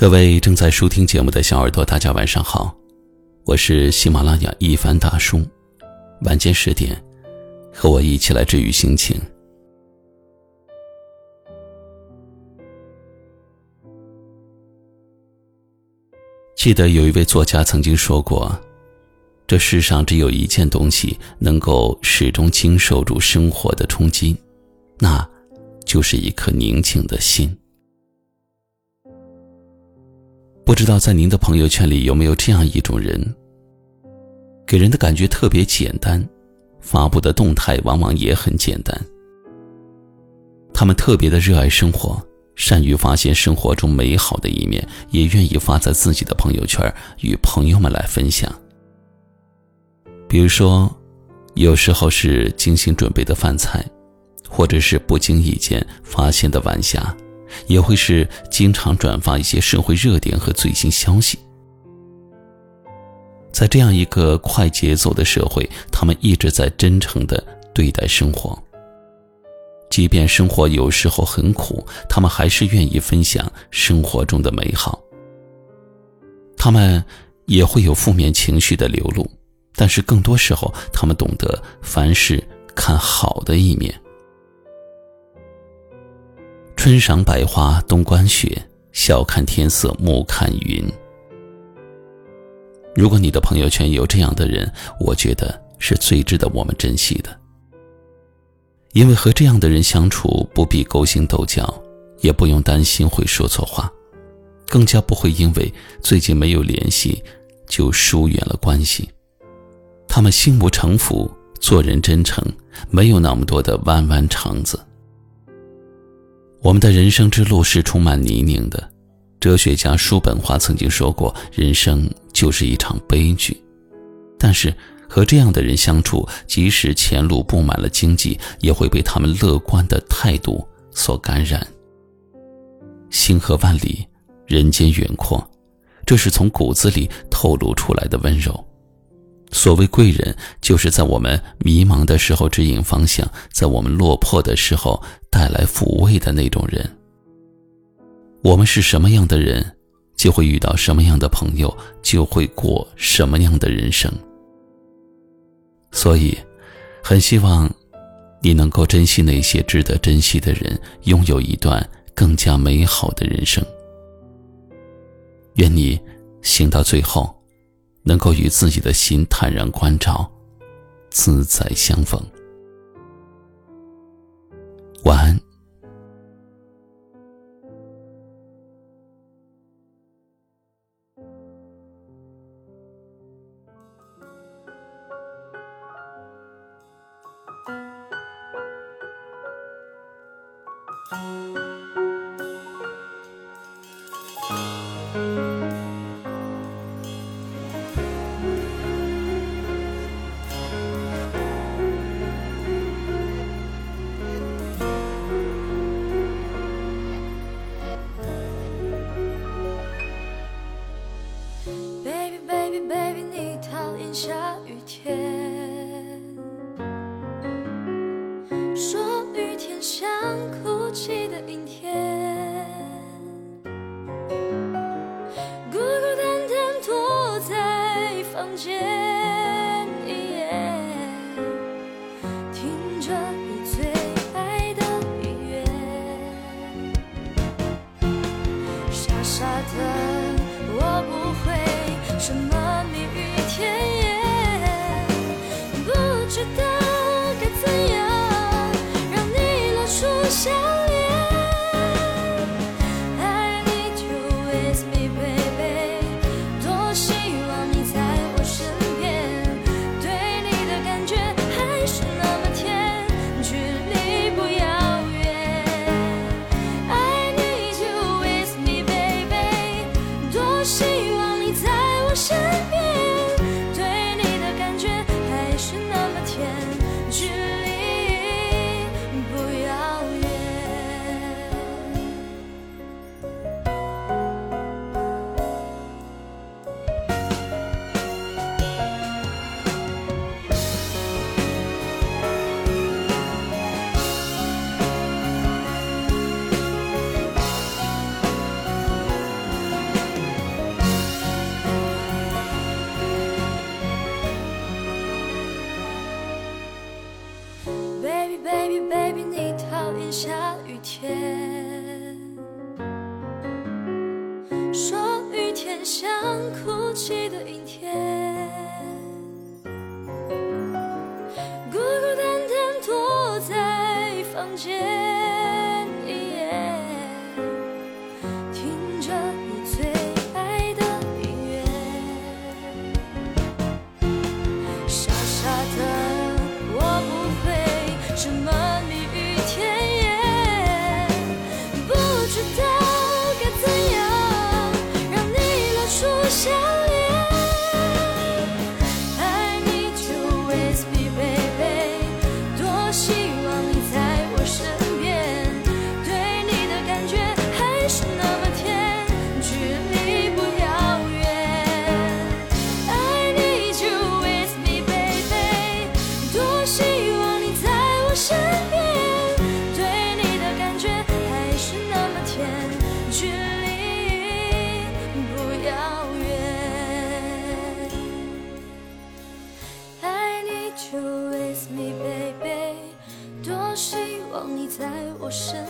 各位正在收听节目的小耳朵，大家晚上好，我是喜马拉雅一凡大叔。晚间十点，和我一起来治愈心情。记得有一位作家曾经说过：“这世上只有一件东西能够始终经受住生活的冲击，那就是一颗宁静的心。”不知道在您的朋友圈里有没有这样一种人，给人的感觉特别简单，发布的动态往往也很简单。他们特别的热爱生活，善于发现生活中美好的一面，也愿意发在自己的朋友圈与朋友们来分享。比如说，有时候是精心准备的饭菜，或者是不经意间发现的晚霞。也会是经常转发一些社会热点和最新消息。在这样一个快节奏的社会，他们一直在真诚的对待生活。即便生活有时候很苦，他们还是愿意分享生活中的美好。他们也会有负面情绪的流露，但是更多时候，他们懂得凡事看好的一面。春赏百花，冬观雪，晓看天色，暮看云。如果你的朋友圈有这样的人，我觉得是最值得我们珍惜的。因为和这样的人相处，不必勾心斗角，也不用担心会说错话，更加不会因为最近没有联系就疏远了关系。他们心无城府，做人真诚，没有那么多的弯弯肠子。我们的人生之路是充满泥泞的，哲学家叔本华曾经说过：“人生就是一场悲剧。”但是和这样的人相处，即使前路布满了荆棘，也会被他们乐观的态度所感染。星河万里，人间远阔，这是从骨子里透露出来的温柔。所谓贵人，就是在我们迷茫的时候指引方向，在我们落魄的时候带来抚慰的那种人。我们是什么样的人，就会遇到什么样的朋友，就会过什么样的人生。所以，很希望你能够珍惜那些值得珍惜的人，拥有一段更加美好的人生。愿你行到最后。能够与自己的心坦然关照，自在相逢。晚安。Baby baby 你讨厌下雨天，说雨天像哭泣的阴天，孤孤单单躲在房间。Baby，你讨厌下雨天，说雨天像哭泣的阴天，孤孤单单躲在房间。不。